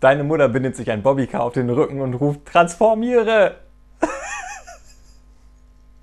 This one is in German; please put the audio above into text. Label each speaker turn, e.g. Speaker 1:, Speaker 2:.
Speaker 1: Deine Mutter bindet sich ein Bobbycar auf den Rücken und ruft Transformiere!